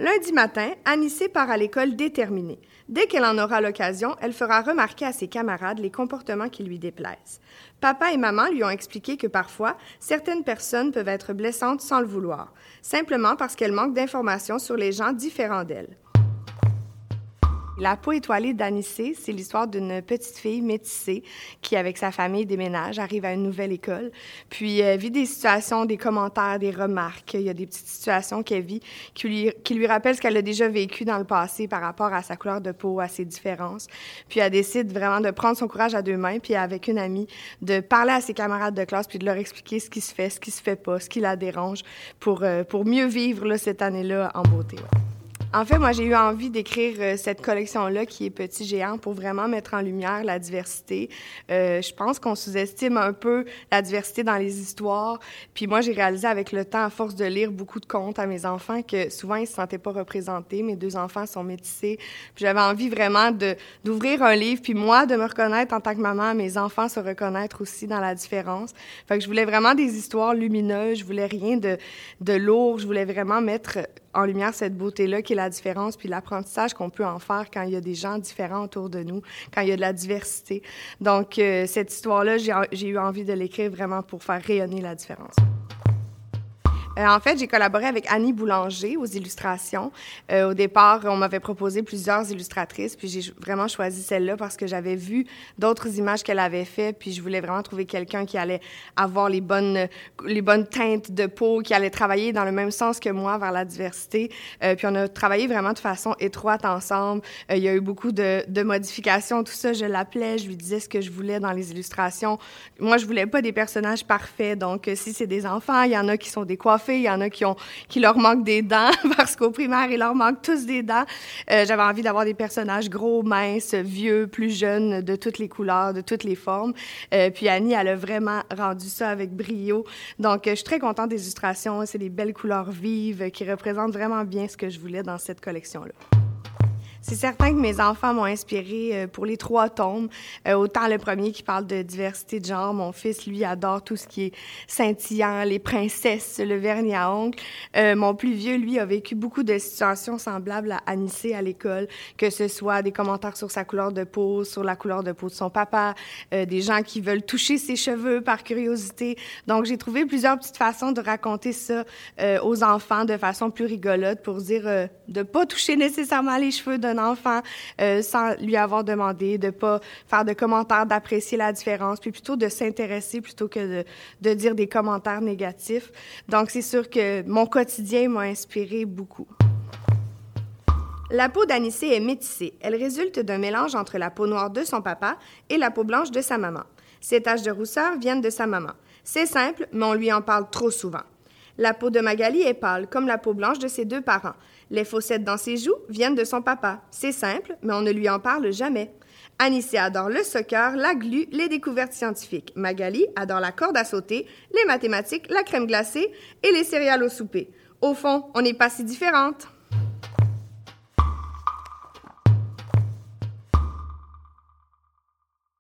Lundi matin, Anissé part à l'école déterminée. Dès qu'elle en aura l'occasion, elle fera remarquer à ses camarades les comportements qui lui déplaisent. Papa et maman lui ont expliqué que parfois, certaines personnes peuvent être blessantes sans le vouloir, simplement parce qu'elles manquent d'informations sur les gens différents d'elles. La peau étoilée d'Anissé, c'est l'histoire d'une petite fille métissée qui, avec sa famille, déménage, arrive à une nouvelle école, puis euh, vit des situations, des commentaires, des remarques. Il y a des petites situations qu'elle vit qui lui, qui lui rappellent ce qu'elle a déjà vécu dans le passé par rapport à sa couleur de peau, à ses différences. Puis elle décide vraiment de prendre son courage à deux mains, puis avec une amie, de parler à ses camarades de classe, puis de leur expliquer ce qui se fait, ce qui se fait pas, ce qui la dérange, pour, euh, pour mieux vivre là, cette année-là en beauté. En fait, moi, j'ai eu envie d'écrire euh, cette collection-là qui est Petit Géant pour vraiment mettre en lumière la diversité. Euh, je pense qu'on sous-estime un peu la diversité dans les histoires. Puis moi, j'ai réalisé avec le temps, à force de lire beaucoup de contes à mes enfants, que souvent, ils se sentaient pas représentés. Mes deux enfants sont métissés. J'avais envie vraiment d'ouvrir un livre, puis moi, de me reconnaître en tant que maman, mes enfants se reconnaître aussi dans la différence. Fait que je voulais vraiment des histoires lumineuses. Je voulais rien de, de lourd. Je voulais vraiment mettre en lumière cette beauté-là qui est la différence, puis l'apprentissage qu'on peut en faire quand il y a des gens différents autour de nous, quand il y a de la diversité. Donc, euh, cette histoire-là, j'ai eu envie de l'écrire vraiment pour faire rayonner la différence. Euh, en fait, j'ai collaboré avec Annie Boulanger aux illustrations. Euh, au départ, on m'avait proposé plusieurs illustratrices, puis j'ai vraiment choisi celle-là parce que j'avais vu d'autres images qu'elle avait faites, puis je voulais vraiment trouver quelqu'un qui allait avoir les bonnes, les bonnes teintes de peau, qui allait travailler dans le même sens que moi vers la diversité. Euh, puis on a travaillé vraiment de façon étroite ensemble. Euh, il y a eu beaucoup de, de modifications, tout ça. Je l'appelais, je lui disais ce que je voulais dans les illustrations. Moi, je voulais pas des personnages parfaits, donc euh, si c'est des enfants, il y en a qui sont il y en a qui, ont, qui leur manquent des dents parce qu'au primaire, il leur manque tous des dents. Euh, j'avais envie d'avoir des personnages gros, minces, vieux, plus jeunes, de toutes les couleurs, de toutes les formes. Euh, puis Annie, elle a vraiment rendu ça avec brio. Donc, euh, je suis très contente des illustrations. C'est des belles couleurs vives qui représentent vraiment bien ce que je voulais dans cette collection-là. C'est certain que mes enfants m'ont inspiré euh, pour les trois tomes. Euh, autant le premier qui parle de diversité de genre. Mon fils, lui, adore tout ce qui est scintillant, les princesses, le vernis à ongles. Euh, mon plus vieux, lui, a vécu beaucoup de situations semblables à Anissé à l'école, que ce soit des commentaires sur sa couleur de peau, sur la couleur de peau de son papa, des gens qui veulent toucher ses cheveux par curiosité. Donc, j'ai trouvé plusieurs petites façons de raconter ça aux enfants de façon plus rigolote pour dire de pas toucher nécessairement les cheveux de enfant euh, sans lui avoir demandé, de pas faire de commentaires, d'apprécier la différence, puis plutôt de s'intéresser plutôt que de, de dire des commentaires négatifs. Donc, c'est sûr que mon quotidien m'a inspiré beaucoup. La peau d'Anissé est métissée. Elle résulte d'un mélange entre la peau noire de son papa et la peau blanche de sa maman. Ses taches de rousseur viennent de sa maman. C'est simple, mais on lui en parle trop souvent. La peau de Magali est pâle, comme la peau blanche de ses deux parents. Les fossettes dans ses joues viennent de son papa. C'est simple, mais on ne lui en parle jamais. Anissé adore le soccer, la glu, les découvertes scientifiques. Magali adore la corde à sauter, les mathématiques, la crème glacée et les céréales au souper. Au fond, on n'est pas si différentes.